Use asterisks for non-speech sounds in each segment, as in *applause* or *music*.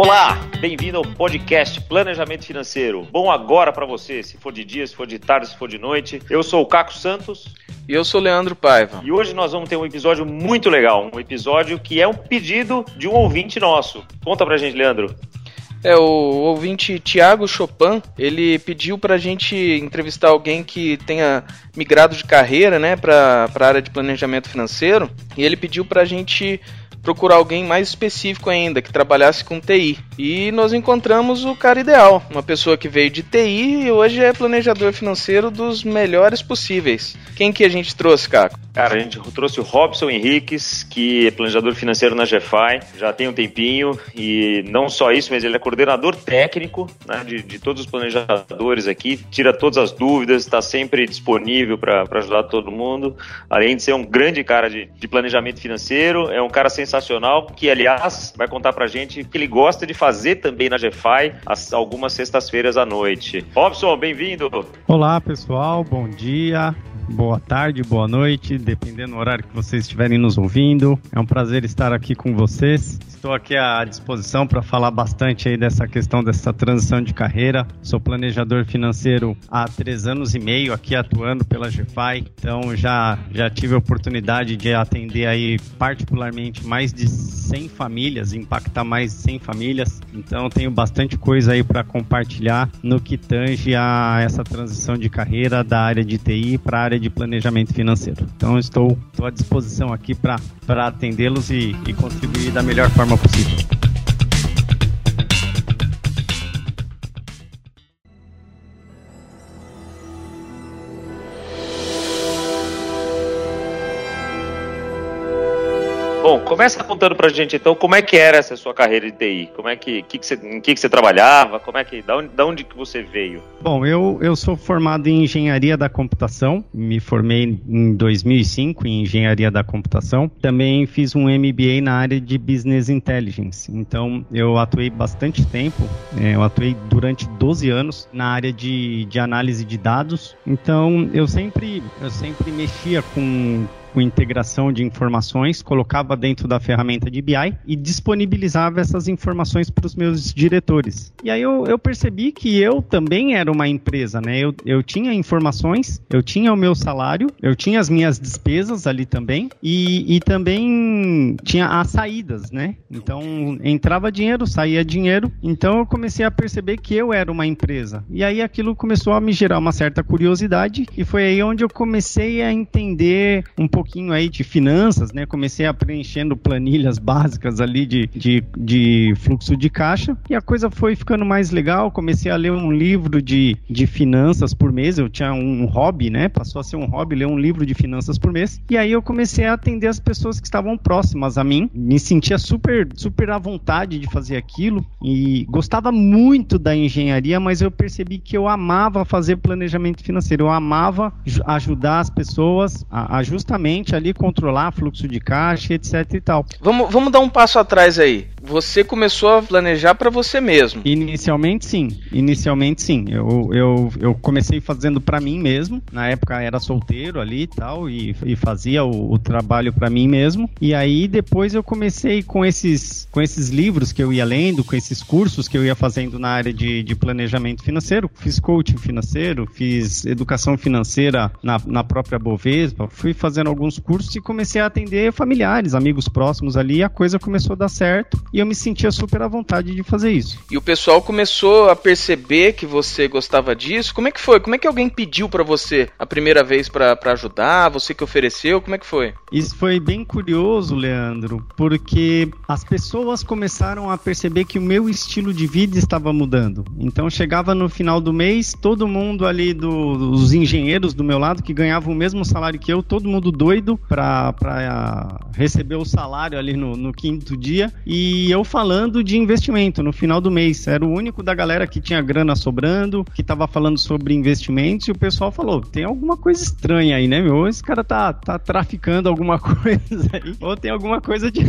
Olá, bem-vindo ao podcast Planejamento Financeiro. Bom agora para você, se for de dia, se for de tarde, se for de noite. Eu sou o Caco Santos. E eu sou Leandro Paiva. E hoje nós vamos ter um episódio muito legal, um episódio que é um pedido de um ouvinte nosso. Conta pra gente, Leandro. É, o ouvinte Tiago Chopin, ele pediu pra gente entrevistar alguém que tenha migrado de carreira, né, pra, pra área de planejamento financeiro, e ele pediu pra gente procurar alguém mais específico ainda, que trabalhasse com TI. E nós encontramos o cara ideal, uma pessoa que veio de TI e hoje é planejador financeiro dos melhores possíveis. Quem que a gente trouxe, Caco? Cara, a gente trouxe o Robson Henriques, que é planejador financeiro na GFI, já tem um tempinho, e não só isso, mas ele é coordenador técnico né, de, de todos os planejadores aqui, tira todas as dúvidas, está sempre disponível para ajudar todo mundo, além de ser um grande cara de, de planejamento financeiro, é um cara sensacional, que aliás vai contar pra gente que ele gosta de fazer também na GFI, as, algumas sextas-feiras à noite. Robson, bem-vindo! Olá pessoal, bom dia boa tarde, boa noite, dependendo do horário que vocês estiverem nos ouvindo. É um prazer estar aqui com vocês. Estou aqui à disposição para falar bastante aí dessa questão dessa transição de carreira. Sou planejador financeiro há três anos e meio aqui atuando pela GFI, então já, já tive a oportunidade de atender aí particularmente mais de 100 famílias, impactar mais de 100 famílias. Então tenho bastante coisa aí para compartilhar no que tange a essa transição de carreira da área de TI para a área de planejamento financeiro. Então estou, estou à disposição aqui para atendê-los e, e contribuir da melhor forma possível. Bom, começa contando pra gente então como é que era essa sua carreira de TI, como é que, que, que você, em que, que você trabalhava, como é que, da onde, da onde que você veio? Bom, eu, eu sou formado em engenharia da computação, me formei em 2005 em engenharia da computação, também fiz um MBA na área de business intelligence, então eu atuei bastante tempo, é, eu atuei durante 12 anos na área de, de análise de dados, então eu sempre, eu sempre mexia com com integração de informações, colocava dentro da ferramenta de BI e disponibilizava essas informações para os meus diretores. E aí eu, eu, percebi que eu também era uma empresa, né? Eu, eu tinha informações, eu tinha o meu salário, eu tinha as minhas despesas ali também e, e também tinha as saídas, né? Então entrava dinheiro, saía dinheiro. Então eu comecei a perceber que eu era uma empresa. E aí aquilo começou a me gerar uma certa curiosidade e foi aí onde eu comecei a entender um pouco pouquinho aí de finanças, né? Comecei a preenchendo planilhas *laughs* básicas ali de, de, de fluxo de caixa e a coisa foi ficando mais legal. Comecei a ler um livro de, de finanças por mês. Eu tinha um hobby, né? Passou a ser um hobby ler um livro de finanças por mês. E aí eu comecei a atender as pessoas que estavam próximas a mim. Me sentia super, super à vontade de fazer aquilo e gostava muito da engenharia, mas eu percebi que eu amava fazer planejamento financeiro. Eu amava ajudar as pessoas a, a justamente ali controlar fluxo de caixa, etc e tal. Vamos, vamos dar um passo atrás aí. Você começou a planejar para você mesmo? Inicialmente sim. Inicialmente sim. Eu, eu, eu comecei fazendo para mim mesmo. Na época era solteiro ali e tal e, fazia o, o trabalho para mim mesmo. E aí depois eu comecei com esses com esses livros que eu ia lendo, com esses cursos que eu ia fazendo na área de, de planejamento financeiro. Fiz coaching financeiro, fiz educação financeira na, na própria Bovespa. Fui fazendo alguns cursos e comecei a atender familiares, amigos próximos ali, e a coisa começou a dar certo eu me sentia super à vontade de fazer isso. E o pessoal começou a perceber que você gostava disso? Como é que foi? Como é que alguém pediu para você a primeira vez para ajudar? Você que ofereceu? Como é que foi? Isso foi bem curioso, Leandro, porque as pessoas começaram a perceber que o meu estilo de vida estava mudando. Então chegava no final do mês, todo mundo ali do, dos engenheiros do meu lado que ganhavam o mesmo salário que eu, todo mundo doido doido para receber o salário ali no, no, quinto dia e eu falando de investimento no final do mês. Era o único da galera que tinha grana sobrando, que estava falando sobre investimentos e o pessoal falou: tem alguma coisa estranha aí, né, meu? Esse cara tá, tá traficando alguma *laughs* coisa aí, ou tem alguma coisa de.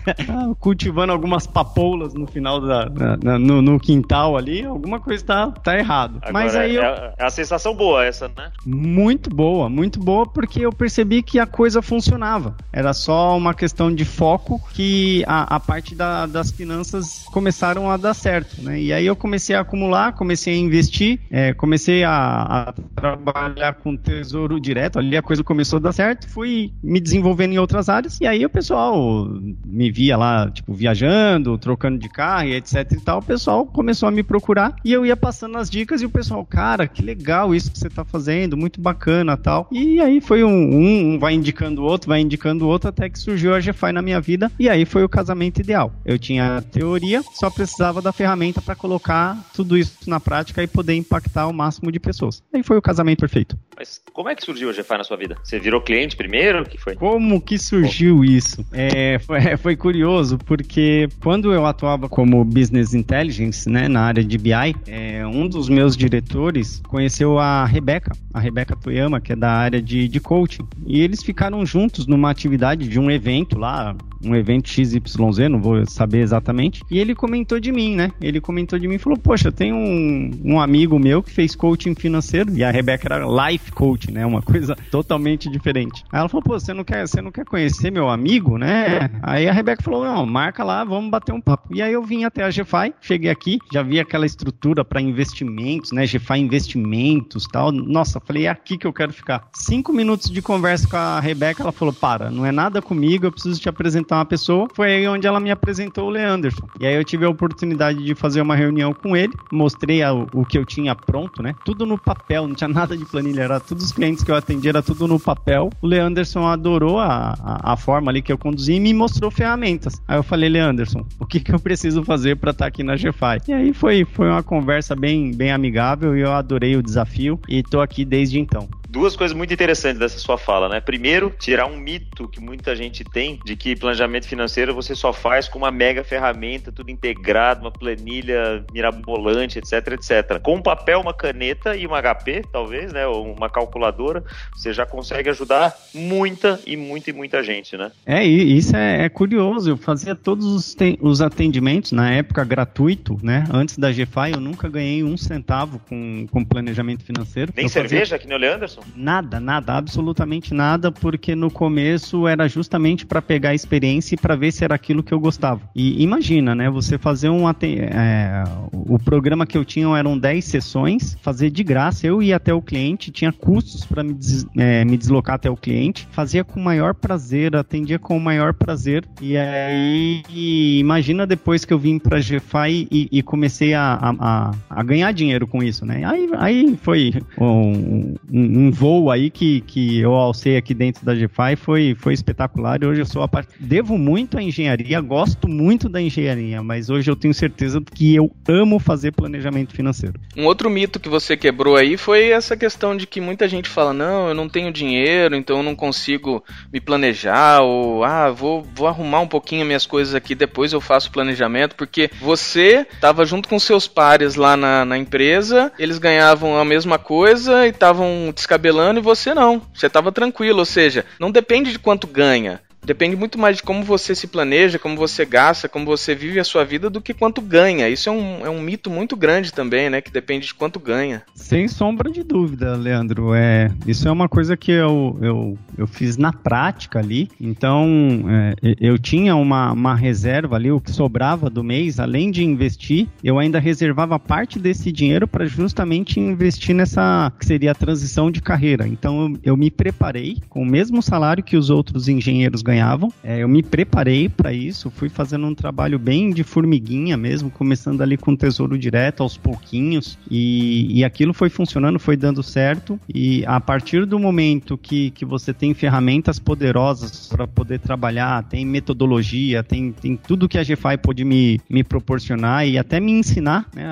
*laughs* cultivando algumas papoulas no final da. Na, no, no, quintal ali, alguma coisa tá, tá errado. Agora, Mas aí é, eu... é a sensação boa essa, né? Muito boa, muito boa, porque eu percebi que a coisa funcionava. Era só uma questão de foco que a, a parte da da, das finanças começaram a dar certo, né? E aí eu comecei a acumular, comecei a investir, é, comecei a, a, trabalhar com tesouro direto, ali a coisa começou a dar certo, fui me desenvolvendo em outras áreas, e aí o pessoal me via lá, tipo, viajando, trocando de carro e etc e tal, o pessoal começou a me procurar, e eu ia passando as dicas, e o pessoal, cara, que legal isso que você tá fazendo, muito bacana tal. E aí foi um, um, um vai indicando o outro, vai indicando o outro, até que surgiu a GFI na minha vida, e aí foi o casamento ideal. Eu tinha teoria, só precisava da ferramenta para colocar tudo isso na prática e poder impactar o máximo de pessoas. Aí foi o casamento perfeito. Mas como é que surgiu a GFI na sua vida? Você virou cliente primeiro? que foi? Como que surgiu isso? É, foi, foi, curioso, porque quando eu atuava como Business Intelligence, né, na área de BI, é, um dos meus diretores conheceu a Rebeca, a Rebeca Toyama, que é da área de, de coaching. E eles ficaram juntos numa atividade de um evento lá, um evento XYZ, não vou saber exatamente. E ele comentou de mim, né? Ele comentou de mim e falou: Poxa, tem um, um amigo meu que fez coaching financeiro. E a Rebeca era life coach, né? Uma coisa *laughs* totalmente diferente. Aí ela falou: Pô, você não quer, você não quer conhecer meu amigo, né? Aí a Rebeca falou: Não, marca lá, vamos bater um papo. E aí eu vim até a GFI, cheguei aqui, já vi aquela estrutura para investimentos, né? GFI Investimentos tal. Nossa, falei: É aqui que eu quero ficar. Cinco minutos de conversa com a Rebeca, ela falou: Para, não é nada comigo, eu preciso te apresentar uma pessoa, foi aí onde ela me apresentou o Leanderson. E aí eu tive a oportunidade de fazer uma reunião com ele, mostrei a, o que eu tinha pronto, né? Tudo no papel, não tinha nada de planilha, era todos os clientes que eu atendi, era tudo no papel. O Leanderson adorou a, a, a forma ali que eu conduzi e me mostrou ferramentas. Aí eu falei, Leanderson, o que, que eu preciso fazer para estar tá aqui na GFI? E aí foi, foi uma conversa bem, bem amigável e eu adorei o desafio e tô aqui desde então duas coisas muito interessantes dessa sua fala, né? Primeiro, tirar um mito que muita gente tem de que planejamento financeiro você só faz com uma mega ferramenta, tudo integrado, uma planilha mirabolante, etc, etc. Com um papel, uma caneta e uma HP, talvez, né? Ou uma calculadora, você já consegue ajudar muita e muita e muita gente, né? É, isso é, é curioso. Eu fazia todos os, os atendimentos, na época gratuito, né? Antes da GFI, eu nunca ganhei um centavo com, com planejamento financeiro. Nem cerveja, fazia... que nem o Leanderson? Nada, nada, absolutamente nada, porque no começo era justamente para pegar a experiência e para ver se era aquilo que eu gostava. E imagina, né? Você fazer um. É, o programa que eu tinha eram 10 sessões, fazer de graça, eu ia até o cliente, tinha custos para me, des, é, me deslocar até o cliente, fazia com o maior prazer, atendia com o maior prazer. E aí, e imagina depois que eu vim para GFI e, e comecei a, a, a, ganhar dinheiro com isso, né? Aí, aí foi um, um, um voo aí que, que eu alcei aqui dentro da GFI foi, foi espetacular e hoje eu sou a parte. Devo muito à engenharia, gosto muito da engenharia, mas hoje eu tenho certeza que eu amo fazer planejamento financeiro. Um outro mito que você quebrou aí foi essa questão de que muita gente fala: não, eu não tenho dinheiro, então eu não consigo me planejar, ou ah, vou, vou arrumar um pouquinho minhas coisas aqui, depois eu faço planejamento, porque você estava junto com seus pares lá na, na empresa, eles ganhavam a mesma coisa e estavam descabelando e você não. Você estava tranquilo, ou seja, não depende de quanto ganha. Depende muito mais de como você se planeja, como você gasta, como você vive a sua vida do que quanto ganha. Isso é um, é um mito muito grande também, né? Que depende de quanto ganha. Sem sombra de dúvida, Leandro. É, isso é uma coisa que eu, eu, eu fiz na prática ali. Então, é, eu tinha uma, uma reserva ali, o que sobrava do mês, além de investir, eu ainda reservava parte desse dinheiro para justamente investir nessa que seria a transição de carreira. Então, eu, eu me preparei com o mesmo salário que os outros engenheiros ganhavam ganhavam. É, eu me preparei para isso, fui fazendo um trabalho bem de formiguinha mesmo, começando ali com tesouro direto aos pouquinhos, e, e aquilo foi funcionando, foi dando certo. E a partir do momento que, que você tem ferramentas poderosas para poder trabalhar, tem metodologia, tem, tem tudo que a GFI pode me, me proporcionar e até me ensinar, né?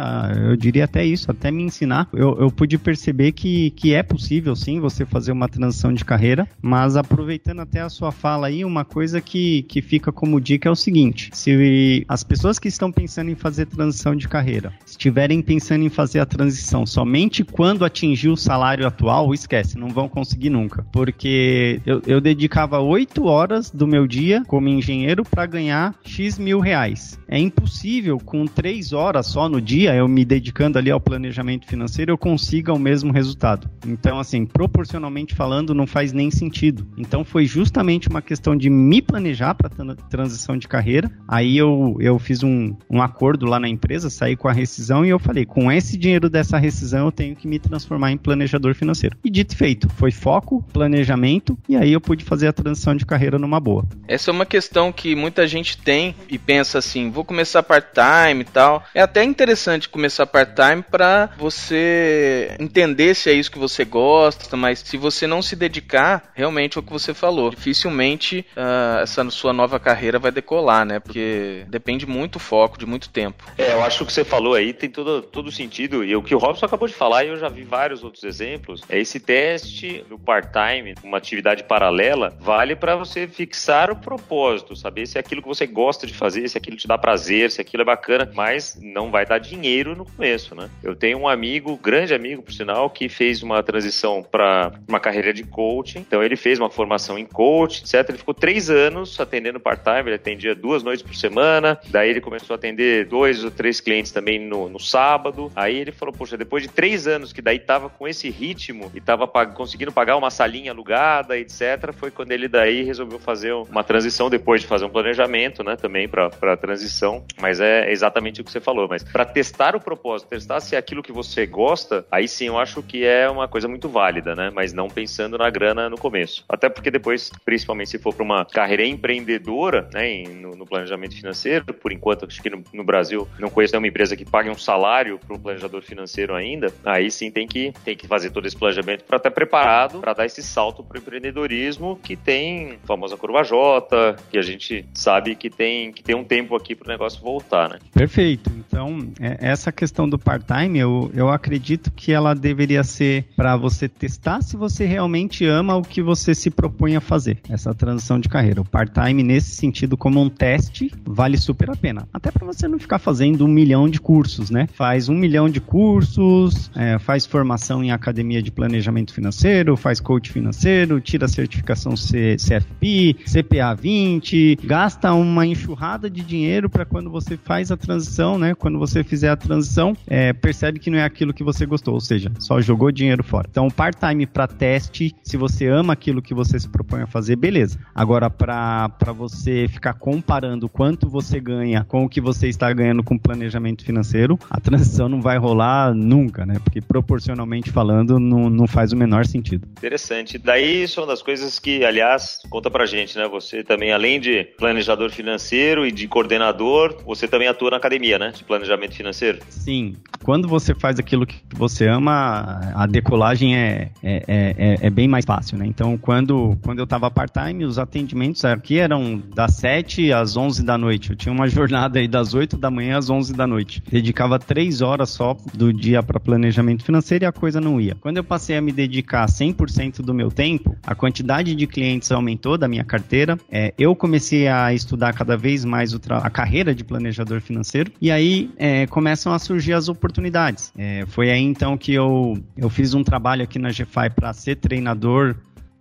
Eu diria até isso, até me ensinar. Eu, eu pude perceber que, que é possível sim você fazer uma transição de carreira, mas aproveitando até a sua fala aí, uma coisa que, que fica como dica é o seguinte: se as pessoas que estão pensando em fazer transição de carreira estiverem pensando em fazer a transição somente quando atingir o salário atual, esquece, não vão conseguir nunca. Porque eu, eu dedicava oito horas do meu dia como engenheiro para ganhar X mil reais. É impossível, com três horas só no dia, eu me dedicando ali ao planejamento financeiro, eu consiga o mesmo resultado. Então, assim, proporcionalmente falando, não faz nem sentido. Então, foi justamente uma questão de de me planejar para transição de carreira. Aí eu, eu fiz um, um acordo lá na empresa, saí com a rescisão e eu falei, com esse dinheiro dessa rescisão eu tenho que me transformar em planejador financeiro. E dito feito, foi foco, planejamento e aí eu pude fazer a transição de carreira numa boa. Essa é uma questão que muita gente tem e pensa assim, vou começar part-time e tal. É até interessante começar part-time para você entender se é isso que você gosta, mas se você não se dedicar, realmente é o que você falou, dificilmente uh, essa sua nova carreira vai decolar, né? Porque depende muito foco, de muito tempo. É, eu acho que o que você falou aí tem todo, todo sentido. E o que o Robson acabou de falar, e eu já vi vários outros exemplos, é esse teste do part-time, uma atividade paralela, vale para você fixar o propósito, saber se é aquilo que você gosta de fazer, se aquilo te dá prazer, se aquilo é bacana, mas não vai dar dinheiro no começo, né? Eu tenho um amigo, grande amigo, por sinal, que fez uma transição para uma carreira de coaching. Então ele fez uma formação em coach, etc. Ele ficou três anos atendendo part-time, ele atendia duas noites por semana. Daí ele começou a atender dois ou três clientes também no, no sábado. Aí ele falou, poxa, depois de três anos que daí tava com esse ritmo e tava pag conseguindo pagar uma salinha alugada, etc. Foi quando ele daí resolveu fazer uma transição depois de fazer um planejamento, né, também para transição. Mas é exatamente o que você falou. Mas para testar o propósito, testar se é aquilo que você gosta, aí sim eu acho que é uma coisa muito válida, né? Mas não pensando na grana no começo. Até porque depois, principalmente se for para uma carreira empreendedora, né, no, no, planejamento financeiro, por enquanto acho que no, no, Brasil não conheço nenhuma empresa que pague um salário para um planejador financeiro ainda. Aí sim tem que tem que fazer todo esse planejamento para estar preparado para dar esse salto para o empreendedorismo que tem a famosa curva J, que a gente sabe que tem que tem um tempo aqui para o negócio voltar, né? Perfeito. Então é, essa questão do part-time eu, eu acredito que ela deveria ser para você testar se você realmente ama o que você se propõe a fazer, essa transição de carreira. O part-time, nesse sentido, como um teste, vale super a pena. Até para você não ficar fazendo um milhão de cursos, né? Faz um milhão de cursos, é, faz formação em academia de planejamento financeiro, faz coach financeiro, tira a certificação C CFP, CPA 20, gasta uma enxurrada de dinheiro para quando você faz a transição, né? Quando você fizer a transição, é, percebe que não é aquilo que você gostou, ou seja, só jogou dinheiro fora. Então, part-time para teste, se você ama aquilo que você se propõe a fazer, beleza. Agora, para você ficar comparando quanto você ganha com o que você está ganhando com planejamento financeiro, a transição não vai rolar nunca, né? Porque proporcionalmente falando, não, não faz o menor sentido. Interessante. Daí isso é uma das coisas que, aliás, conta pra gente, né? Você também, além de planejador financeiro e de coordenador, você também atua na academia, né? De planejamento financeiro. Sim. Quando você faz aquilo que você ama, a decolagem é, é, é, é bem mais fácil, né? Então, quando, quando eu estava part-time, os atendimentos aqui eram das 7 às 11 da noite. Eu tinha uma *laughs* jornada aí das 8 da manhã às 11 da noite. Dedicava 3 horas só do dia para planejamento financeiro e a coisa não ia. Quando eu passei a me dedicar 100% do meu tempo, a quantidade de clientes aumentou da minha carteira. É, eu comecei a estudar cada vez mais a carreira de planejador financeiro e aí é, começam a surgir as oportunidades. É, foi aí então que eu, eu fiz um trabalho aqui na GFI para ser treinador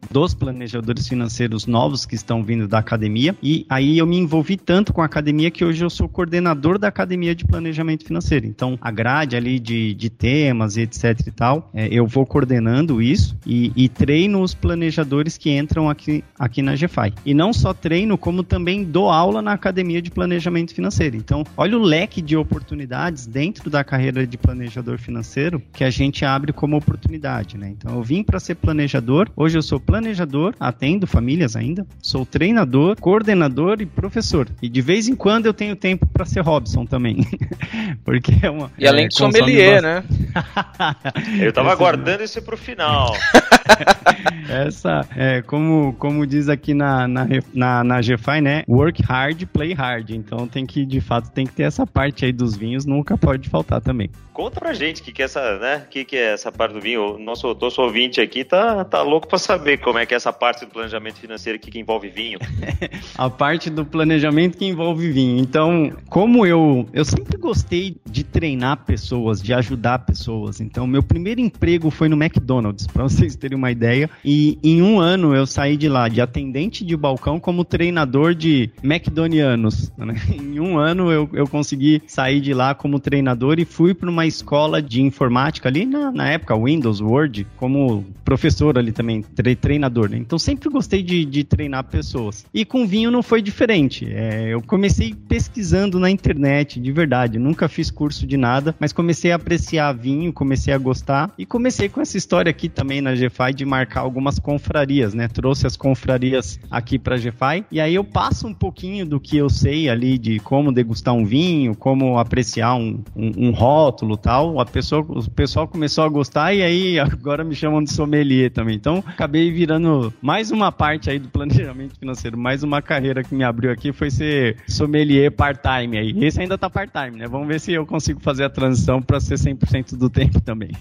dos planejadores financeiros novos que estão vindo da academia. E aí eu me envolvi tanto com a academia que hoje eu sou coordenador da academia de planejamento financeiro. Então, a grade ali de, de temas e etc e tal, é, eu vou coordenando isso e, e, treino os planejadores que entram aqui, aqui na GFI. E não só treino, como também dou aula na academia de planejamento financeiro. Então, olha o leque de oportunidades dentro da carreira de planejador financeiro que a gente abre como oportunidade, né? Então, eu vim para ser planejador, hoje eu sou planejador, atendo famílias ainda, sou treinador, coordenador e professor. E de vez em quando eu tenho tempo para ser Robson também. *laughs* Porque é uma. E além é, de sommelier, né? *laughs* eu tava aguardando isso pro final. *laughs* Essa, é, como, como diz aqui na, na, na, na GFI, né? Work hard, play hard. Então tem que, de fato, tem que ter essa parte aí dos vinhos, nunca pode faltar também. Conta pra gente o que, que é essa, né? que, que é essa parte do vinho. O nosso, nosso ouvinte aqui tá, tá louco pra saber como é que é essa parte do planejamento financeiro que envolve vinho. *laughs* a parte do planejamento que envolve vinho. Então, como eu, eu sempre gostei de treinar pessoas, de ajudar pessoas. Então, meu primeiro emprego foi no McDonald's, para vocês terem uma ideia. E em um ano eu saí de lá de atendente de balcão como treinador de McDonald's. Né? *laughs* Em um ano eu, eu consegui sair de lá como treinador e fui para uma escola de informática ali na, na época, Windows, Word, como professor ali também, treinador treinador, né? Então sempre gostei de, de treinar pessoas. E com vinho não foi diferente. É, eu comecei pesquisando na internet, de verdade. Nunca fiz curso de nada, mas comecei a apreciar vinho, comecei a gostar e comecei com essa história aqui também na GFI de marcar algumas confrarias, né? Trouxe as confrarias aqui para GFI e aí eu passo um pouquinho do que eu sei ali de como degustar um vinho, como apreciar um, um, um rótulo tal. A pessoa, o pessoal começou a gostar e aí *laughs* agora me chamam de sommelier também. Então acabei virando mais uma parte aí do planejamento financeiro, mais uma carreira que me abriu aqui foi ser sommelier part-time aí. Esse ainda tá part-time, né? Vamos ver se eu consigo fazer a transição para ser 100% do tempo também.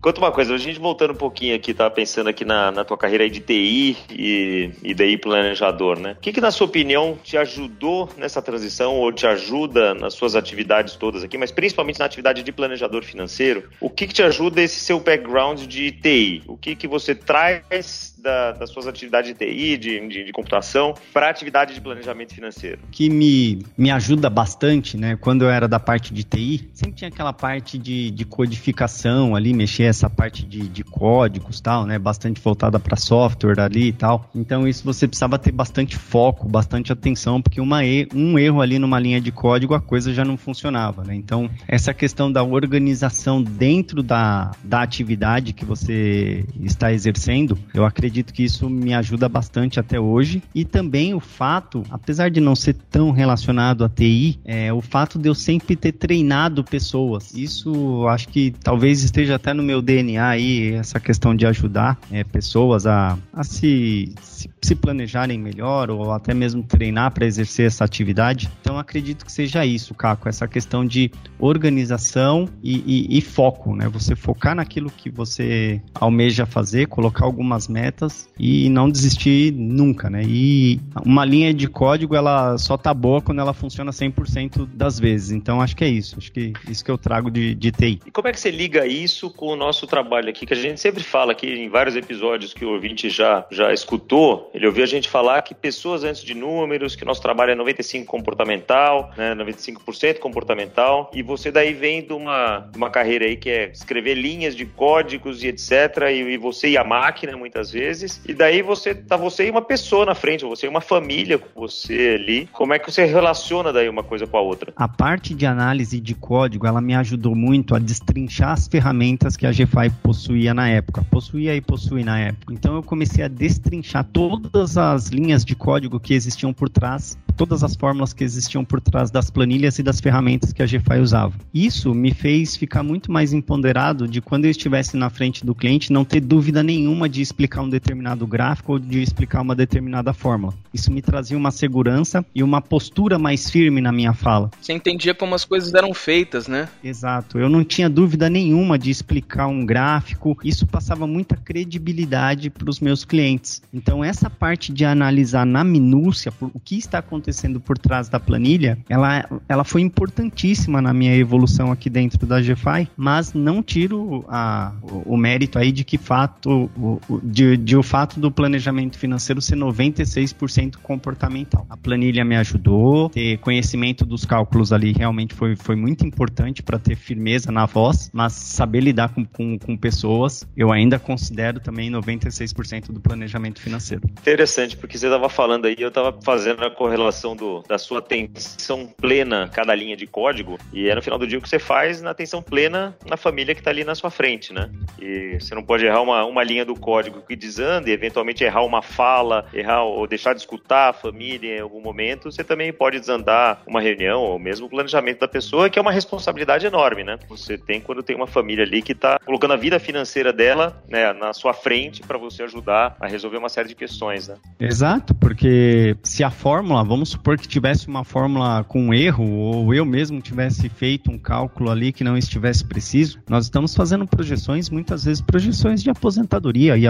Conta uma coisa, a gente voltando um pouquinho aqui, tava pensando aqui na, na tua carreira de TI e, e planejador, né? O que, que, na sua opinião, te ajudou nessa transição ou te ajuda nas suas atividades todas aqui, mas principalmente na atividade de planejador financeiro? O que, que te ajuda esse seu background de TI? O que, que você traz da, das suas atividades de TI, de, de, de computação, para atividade de planejamento financeiro? Que me, me ajuda bastante, né? Quando eu era da parte de TI, sempre tinha aquela parte de, de codificação ali, mexer essa parte de, de códigos tal, né? Bastante voltada para software ali e tal. Então isso você precisava ter bastante foco, bastante atenção, porque uma, um erro ali numa linha de código a coisa já não funcionava, né? Então essa questão da organização dentro da, da atividade que você está exercendo, eu acredito acredito que isso me ajuda bastante até hoje. E também o fato, apesar de não ser tão relacionado a TI, é o fato de eu sempre ter treinado pessoas. Isso acho que talvez esteja até no meu DNA aí, essa questão de ajudar é, pessoas a, a se, se, se, planejarem melhor ou até mesmo treinar para exercer essa atividade. Então acredito que seja isso, Caco, essa questão de organização e, e, e foco, né? Você focar naquilo que você almeja fazer, colocar algumas metas metas e não desistir nunca, né? E uma linha de código, ela só tá boa quando ela funciona 100% das vezes. Então, acho que é isso. Acho que isso que eu trago de, de TI. E como é que você liga isso com o nosso trabalho aqui? Que a gente sempre fala aqui em vários episódios que o ouvinte já, já escutou, ele ouviu a gente falar que pessoas antes de números, que nosso trabalho é 95% comportamental, né? 95% comportamental, e você daí vem de uma, de uma carreira aí que é escrever linhas de códigos e etc. E, e você e a máquina, muitas vezes vezes, e daí você tá você e uma pessoa na frente, você e uma família com você ali. Como é que você relaciona daí uma coisa com a outra? A parte de análise de código, ela me ajudou muito a destrinchar as ferramentas que a GFI possuía na época. Possuía e possui na época. Então eu comecei a destrinchar todas as linhas de código que existiam por trás, todas as fórmulas que existiam por trás das planilhas e das ferramentas que a GFI usava. Isso me fez ficar muito mais empoderado de quando eu estivesse na frente do cliente não ter dúvida nenhuma de explicar um determinado gráfico ou de explicar uma determinada fórmula. Isso me trazia uma segurança e uma postura mais firme na minha fala. Você entendia como as coisas eram feitas, né? Exato. Eu não tinha dúvida nenhuma de explicar um gráfico. Isso passava muita credibilidade para os meus clientes. Então, essa parte de analisar na minúcia o que está acontecendo por trás da planilha, ela, ela foi importantíssima na minha evolução aqui dentro da GFI, mas não tiro a, o, o mérito aí de que fato, o, de, de o fato do planejamento financeiro ser 96% comportamental. A planilha me ajudou, ter conhecimento dos cálculos ali realmente foi, foi muito importante para ter firmeza na voz, mas saber lidar com, com, com pessoas, eu ainda considero também 96% do planejamento financeiro. Interessante, porque você estava falando aí, eu estava fazendo a correlação do, da sua atenção plena cada linha de código, e é no final do dia o que você faz na atenção plena na família que está ali na sua frente, né? E você não pode errar uma, uma linha do código que desanda e eventualmente errar uma fala, errar ou deixar de escutar a família em algum momento, você também pode desandar uma reunião ou mesmo o planejamento da pessoa, que é uma responsabilidade enorme, né? Você tem quando tem uma família ali que está colocando a vida financeira dela né, na sua frente para você ajudar a resolver uma série de questões, né? Exato, porque se a fórmula, vamos supor que tivesse uma fórmula com erro ou eu mesmo tivesse feito um cálculo ali que não estivesse preciso, nós estamos fazendo projeções, muitas vezes projeções de aposentadoria e,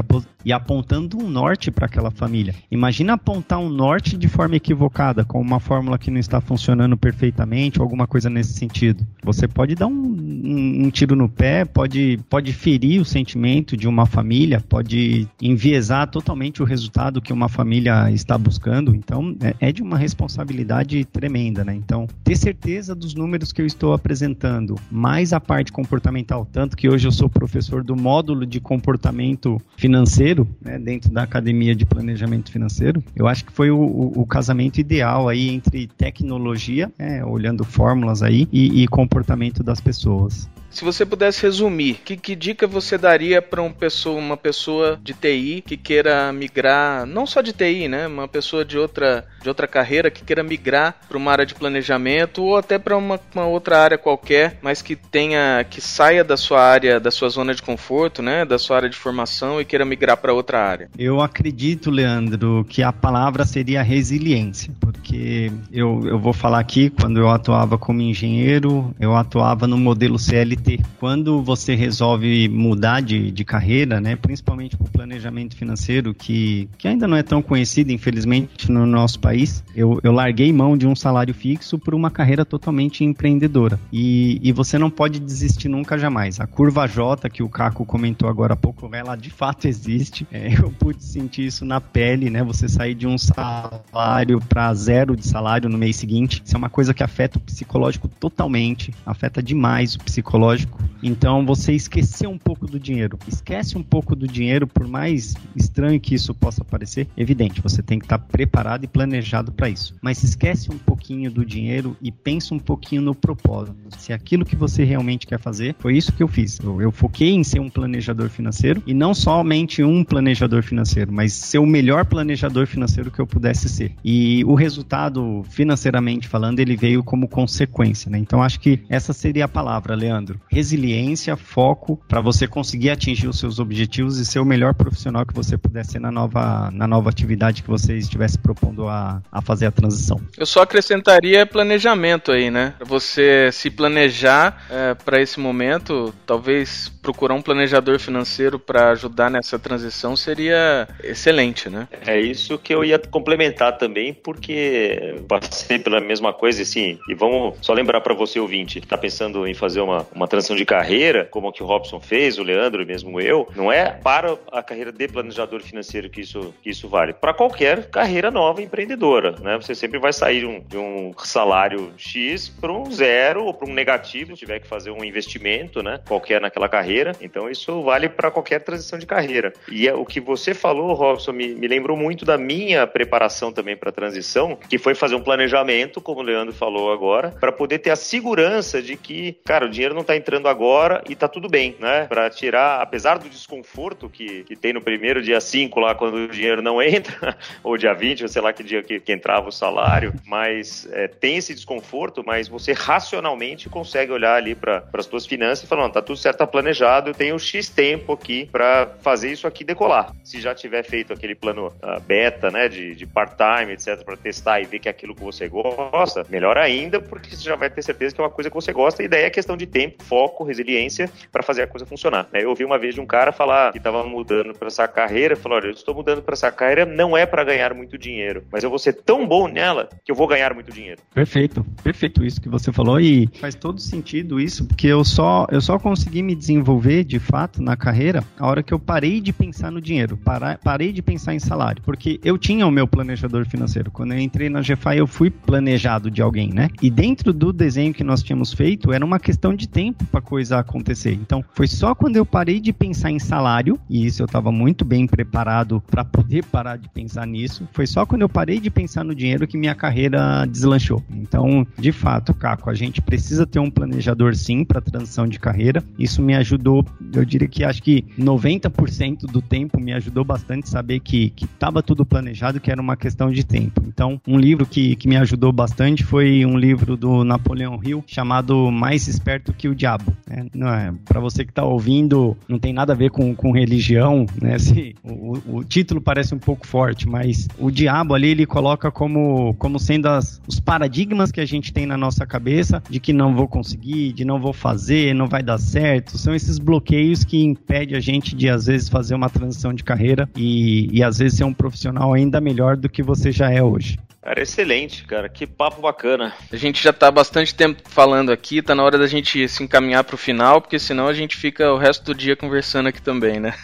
e apontando um norte para aquela família. Imagina apontar um norte de forma equivocada, com uma fórmula que não está funcionando perfeitamente ou alguma coisa nesse sentido. Você pode dar um, um, um tiro no pé, pode, pode ferir o sentimento de uma família, pode enviesar totalmente o resultado que uma família está buscando. Então, é, é de uma responsabilidade tremenda, né? Então, ter certeza dos números que eu estou apresentando, mais a parte comportamental, tanto que hoje eu sou professor do módulo de comportamento financeiro, né, dentro da academia de planejamento financeiro, eu acho que foi o, o, o casamento ideal aí entre tecnologia, né, olhando fórmulas aí, e, e comportamento das pessoas. Se você pudesse resumir, que, que dica você daria para um pessoa, uma pessoa de TI que queira migrar, não só de TI, né, uma pessoa de outra, de outra carreira que queira migrar para uma área de planejamento ou até para uma, uma, outra área qualquer, mas que tenha, que saia da sua área, da sua zona de conforto, né, da sua área de formação e queira migrar para outra área? Eu acredito, Leandro, que a palavra seria resiliência, porque eu, eu vou falar aqui, quando eu atuava como engenheiro, eu atuava no modelo CLT quando você resolve mudar de, de carreira, né, principalmente para o planejamento financeiro, que, que ainda não é tão conhecido, infelizmente, no nosso país, eu, eu larguei mão de um salário fixo por uma carreira totalmente empreendedora. E, e você não pode desistir nunca jamais. A curva J, que o Caco comentou agora há pouco, ela de fato existe. É, eu pude sentir isso na pele, né? Você sair de um salário para zero de salário no mês seguinte. Isso é uma coisa que afeta o psicológico totalmente, afeta demais o psicológico psicológico. Então você esquecer um pouco do dinheiro. Esquece um pouco do dinheiro, por mais estranho que isso possa parecer. Evidente, você tem que estar preparado e planejado para isso. Mas esquece um pouquinho do dinheiro e pensa um pouquinho no propósito. Se aquilo que você realmente quer fazer, foi isso que eu fiz. Eu, eu foquei em ser um planejador financeiro e não somente um planejador financeiro, mas ser o melhor planejador financeiro que eu pudesse ser. E o resultado, financeiramente falando, ele veio como consequência, né? Então acho que essa seria a palavra, Leandro resiliência, foco para você conseguir atingir os seus objetivos e ser o melhor profissional que você puder ser na nova, na nova atividade que você estivesse propondo a, a fazer a transição. Eu só acrescentaria planejamento aí, né? Você se planejar é, para esse momento, talvez procurar um planejador financeiro para ajudar nessa transição seria excelente, né? É isso que eu ia complementar também, porque passei pela mesma coisa, assim, e vamos só lembrar para você ouvinte que está pensando em fazer uma, uma transição de carreira, como o que o Robson fez, o Leandro mesmo eu, não é para a carreira de planejador financeiro que isso, que isso vale. Para qualquer carreira nova empreendedora, né? Você sempre vai sair de um, de um salário X para um zero ou para um negativo, se tiver que fazer um investimento, né? Qualquer naquela carreira. Então isso vale para qualquer transição de carreira. E é, o que você falou, Robson, me, me lembrou muito da minha preparação também para a transição, que foi fazer um planejamento, como o Leandro falou agora, para poder ter a segurança de que, cara, o dinheiro não está entrando agora e tá tudo bem, né? Para tirar, apesar do desconforto que, que tem no primeiro dia 5 lá, quando o dinheiro não *laughs* entra, ou dia 20, ou sei lá que dia que, que entrava o salário, mas é, tem esse desconforto, mas você racionalmente consegue olhar ali para as suas finanças e falar, não, tá tudo certo, tá planejado, eu tenho X tempo aqui para fazer isso aqui decolar. Se já tiver feito aquele plano uh, beta, né, de, de part-time, etc, para testar e ver que é aquilo que você gosta, melhor ainda, porque você já vai ter certeza que é uma coisa que você gosta, e daí é questão de tempo, foco, resiliência para fazer a coisa funcionar. Né? Eu ouvi uma vez de um cara falar que estava mudando para essa carreira, falou: olha, eu estou mudando para essa carreira não é para ganhar muito dinheiro, mas eu vou ser tão bom nela que eu vou ganhar muito dinheiro. Perfeito, perfeito isso que você falou e faz todo sentido isso, porque eu só eu só consegui me desenvolver de fato na carreira a hora que eu parei de pensar no dinheiro, parei de pensar em salário, porque eu tinha o meu planejador financeiro. Quando eu entrei na GFI, eu fui planejado de alguém, né? E dentro do desenho que nós tínhamos feito, era uma questão de tempo tempo para coisa acontecer. Então, foi só quando eu parei de pensar em salário, e isso eu estava muito bem preparado para poder parar de pensar nisso. Foi só quando eu parei de pensar no dinheiro que minha carreira deslanchou. Então, de fato, Caco, a gente precisa ter um planejador sim para transição de carreira. Isso me ajudou, eu diria que acho que 90% do tempo me ajudou bastante saber que estava tudo planejado, que era uma questão de tempo. Então, um livro que, que me ajudou bastante foi um livro do Napoleão Hill chamado Mais Esperto que o diabo. Né? Não é, para você que está ouvindo, não tem nada a ver com, com religião, né? Se, o, o, título parece um pouco forte, mas o diabo ali ele coloca como, como sendo as, os paradigmas que a gente tem na nossa cabeça de que não vou conseguir, de não vou fazer, não vai dar certo. São esses bloqueios que impedem a gente de às vezes fazer uma transição de carreira e, e às vezes ser um profissional ainda melhor do que você já é hoje. Cara, excelente, cara. Que papo bacana. A gente já tá há bastante tempo falando aqui, tá na hora da gente se encaminhar pro final, porque senão a gente fica o resto do dia conversando aqui também, né?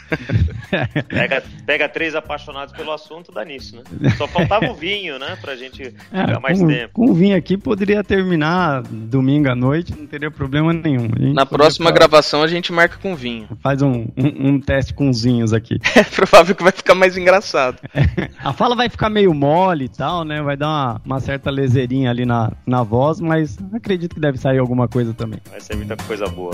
*laughs* pega, pega três apaixonados pelo assunto, dá nisso, né? Só faltava o vinho, né? Pra gente é, ficar mais com, tempo. Com o vinho aqui poderia terminar domingo à noite, não teria problema nenhum. Na próxima gravação a gente marca com vinho. Faz um, um, um teste com os vinhos aqui. *laughs* É provável que vai ficar mais engraçado. *laughs* a fala vai ficar meio mole e tal, né? Vai dar uma, uma certa lezeirinha ali na, na voz, mas acredito que deve sair alguma coisa também. Vai ser muita coisa boa.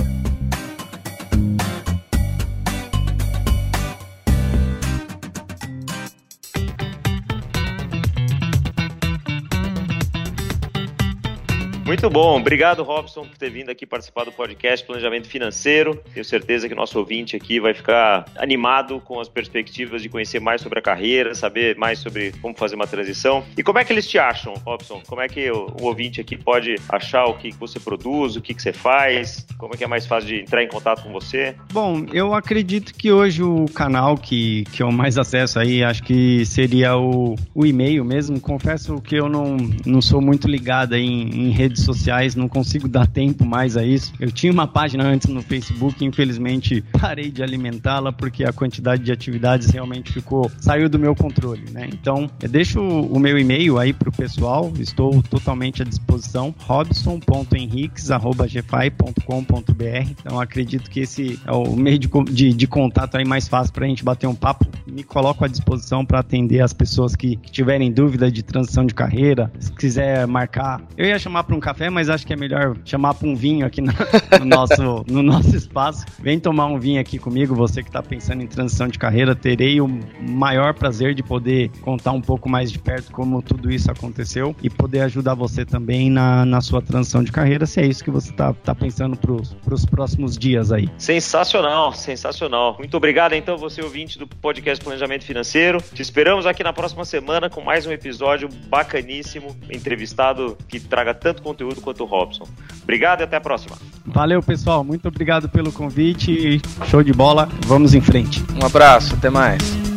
Muito bom. Obrigado, Robson, por ter vindo aqui participar do podcast Planejamento Financeiro. Tenho certeza que nosso ouvinte aqui vai ficar animado com as perspectivas de conhecer mais sobre a carreira, saber mais sobre como fazer uma transição. E como é que eles te acham, Robson? Como é que o, o ouvinte aqui pode achar o que você produz, o que você faz? Como é que é mais fácil de entrar em contato com você? Bom, eu acredito que hoje o canal que, que eu mais acesso aí, acho que seria o, o e-mail mesmo. Confesso que eu não, não sou muito ligado em, em redes redes sociais, não consigo dar tempo mais a isso. Eu tinha uma página antes no Facebook, infelizmente parei de alimentá-la porque a quantidade de atividades realmente ficou saiu do meu controle, né? Então, eu deixo o meu e-mail aí pro pessoal, estou totalmente à disposição, robson.henriques@gfi.com.br. Então, acredito que esse é o meio de, de, de contato aí mais fácil para a gente bater um papo. Me coloco à disposição para atender as pessoas que, que tiverem dúvida de transição de carreira, se quiser marcar. Eu ia chamar para um café, mas acho que é melhor chamar para um vinho aqui no, *laughs* no, nosso, no nosso espaço. Vem tomar um vinho aqui comigo, você que está pensando em transição de carreira. Terei o maior prazer de poder contar um pouco mais de perto como tudo isso aconteceu e poder ajudar você também na, na sua transição de carreira, se é isso que você está tá pensando para os próximos dias aí. Sensacional, sensacional. Muito obrigado, então, você ouvinte do podcast Planejamento Financeiro. Te esperamos aqui na próxima semana com mais um episódio bacaníssimo, entrevistado que traga tanto conteúdo quanto o Robson. Obrigado e até a próxima. Valeu, pessoal. Muito obrigado pelo convite. Show de bola. Vamos em frente. Um abraço. Até mais.